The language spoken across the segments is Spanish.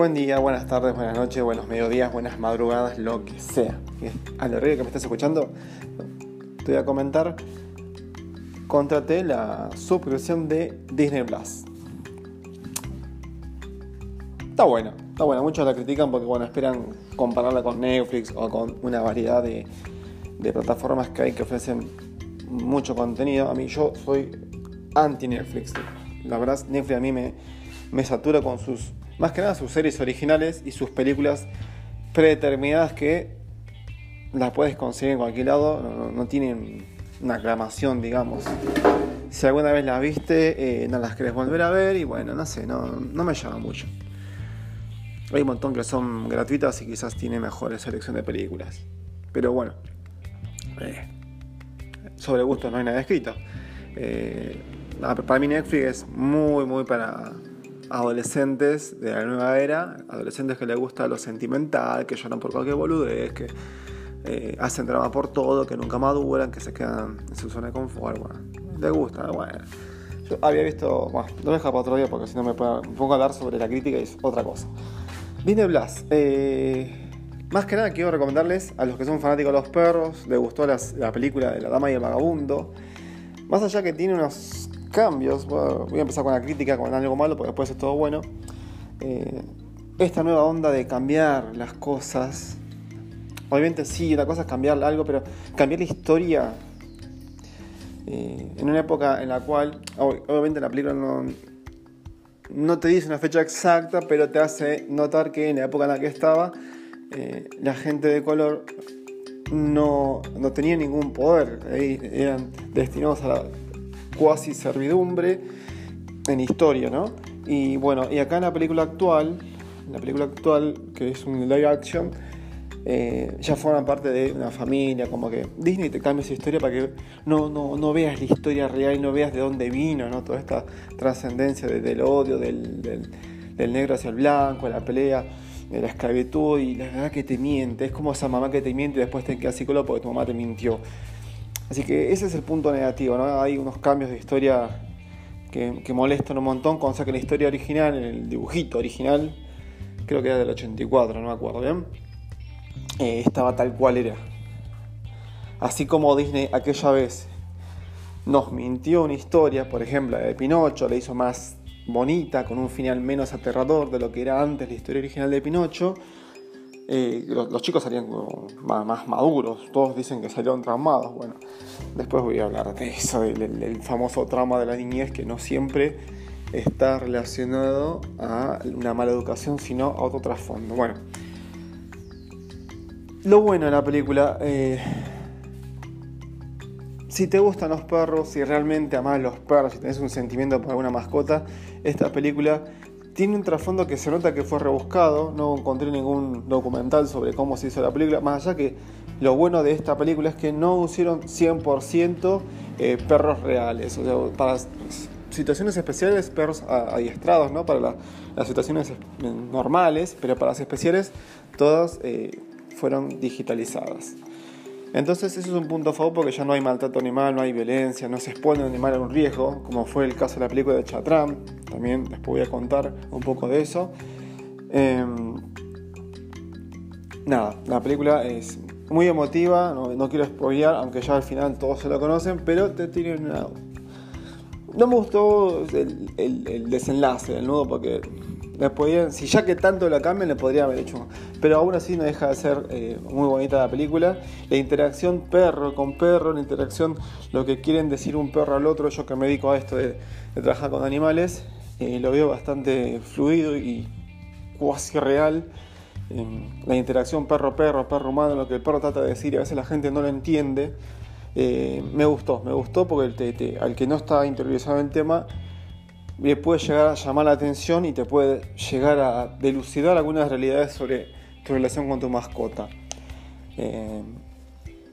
Buen día, buenas tardes, buenas noches, buenos mediodías, buenas madrugadas, lo que sea. A lo que me estás escuchando, te voy a comentar. Contraté la suscripción de Disney Plus. Está buena, está buena. Muchos la critican porque bueno, esperan compararla con Netflix o con una variedad de, plataformas que hay que ofrecen mucho contenido. A mí yo soy anti Netflix. La verdad, Netflix a mí me, me satura con sus más que nada sus series originales y sus películas predeterminadas que las puedes conseguir en cualquier lado, no, tienen una aclamación, digamos. Si alguna vez las viste, eh, no las querés volver a ver y bueno, no sé, no, me llama mucho. Hay un montón que son gratuitas y quizás tiene mejor selección de películas. Pero bueno, eh, sobre gusto no hay nada escrito. Eh, para mí Netflix es muy, muy para, adolescentes de la nueva era, adolescentes que les gusta lo sentimental, que lloran por cualquier boludez, que eh, hacen drama por todo, que nunca maduran, que se quedan en su zona de confort. Bueno, les gusta, bueno. Yo había visto, bueno, no me deja para otro día porque si no me, pongo a hablar sobre la crítica y es otra cosa. Disney Blas. Eh, más que nada quiero recomendarles a los que son fanáticos de los perros, les gustó la película de La Dama y el Vagabundo. Más allá que tiene unos cambios, voy a empezar con la crítica, con algo malo, porque después es todo bueno. Eh, esta nueva onda de cambiar las cosas, obviamente sí, una cosa es cambiar algo, pero cambiar la historia eh, en una época en la cual, obviamente la película no, te dice una fecha exacta, pero te hace notar que en la época en la que estaba, eh, la gente de color no, no tenía ningún poder, eran destinados a la cuasi servidumbre en historia, ¿no? Y bueno, y acá en la película actual, la película actual, que es un live action, eh, ya forman parte de una familia, como que Disney te cambia esa historia para que no, no, no veas la historia real no veas de dónde vino, ¿no? Toda esta trascendencia del odio, del, del, negro hacia el blanco, la pelea de la esclavitud y la verdad que te miente. Es como esa mamá que te miente y después te queda psicólogo porque tu mamá te mintió. Así que ese es el punto negativo, ¿no? Hay unos cambios de historia que, molestan un montón, cuando sacan la historia original, el dibujito original, creo que era del 84, no me acuerdo bien, eh, estaba tal cual era. Así como Disney aquella vez nos mintió una historia, por ejemplo, de Pinocho, la hizo más bonita, con un final menos aterrador de lo que era antes la historia original de Pinocho, los, chicos salían más, maduros, todos dicen que salieron traumados. Bueno, después voy a hablar de eso, del, famoso trauma de la niñez que no siempre está relacionado a una mala educación, sino a otro trasfondo. Bueno, lo bueno de la película, eh, si te gustan los perros, si realmente amas los perros, si tenés un sentimiento por alguna mascota, esta película tiene un trasfondo que se nota que fue rebuscado, no encontré ningún documental sobre cómo se hizo la película, más allá que lo bueno de esta película es que no usaron 100% eh, perros reales, o sea, para situaciones especiales perros adiestrados, ¿no? Para las situaciones normales, pero para las especiales todas eh, fueron digitalizadas. Entonces eso es un punto a favor porque ya no hay maltrato animal, no hay violencia, no se expone un animal a un riesgo, como fue el caso de la película de Chatram, también después voy a contar un poco de eso. Em, nada, la película es muy emotiva, no, quiero spoilear, aunque ya al final todos se lo conocen, pero te tiene una... No me gustó el, el desenlace del nudo porque si ya que tanto la cambian, le podría haber hecho. Pero aún así no deja de ser eh, muy bonita la película. La interacción perro con perro, la interacción, lo que quieren decir un perro al otro, yo que me dedico a esto de, trabajar con animales, eh, lo veo bastante fluido y cuasi real. la interacción perro-perro, perro-humano, lo que el perro trata de decir y a veces la gente no lo entiende. Eh, me gustó, me gustó porque al que no está interiorizado en el tema, le puede llegar a llamar la atención y te puede llegar a delucidar algunas realidades sobre tu relación con tu mascota. Eh,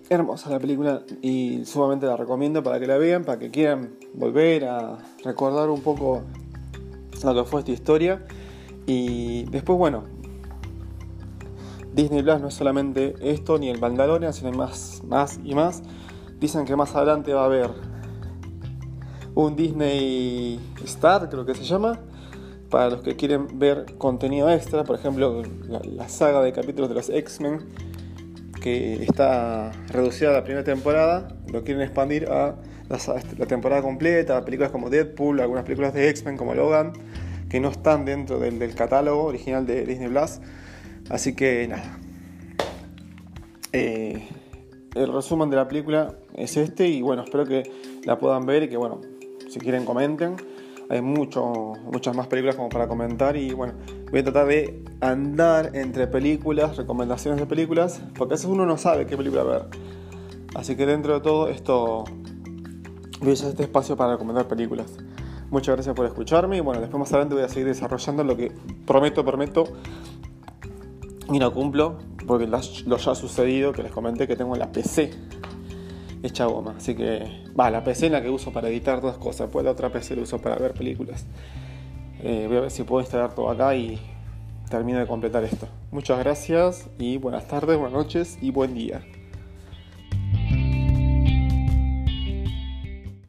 hermosa la película y sumamente la recomiendo para que la vean, para que quieran volver a recordar un poco lo que fue esta historia. Y después, bueno, Disney Plus no es solamente esto ni el Mandalorian, sino más, más y más. Dicen que más adelante va a haber un Disney Star, creo que se llama, Para los que quieren ver contenido extra, por ejemplo, la, saga de capítulos de los X-Men, que está reducida a la primera temporada, lo quieren expandir a la, temporada completa, películas como Deadpool, algunas películas de X-Men como Logan, que no están dentro del, del catálogo original de Disney Plus. Así que nada. Eh, el resumen de la película es este y bueno, espero que la puedan ver y que bueno, si quieren comenten. Hay mucho, muchas más películas como para comentar y bueno, voy a tratar de andar entre películas, recomendaciones de películas, porque a veces uno no sabe qué película ver. Así que dentro de todo esto voy a usar este espacio para recomendar películas. Muchas gracias por escucharme y bueno, después más adelante voy a seguir desarrollando lo que prometo, prometo y no cumplo, porque lo ya ha sucedido que les comenté que tengo la PC hecha goma. Así que, va, la PC la que uso para editar dos cosas, pues la otra PC la uso para ver películas. Eh, voy a ver si puedo instalar todo acá y termino de completar esto. Muchas gracias y buenas tardes, buenas noches y buen día.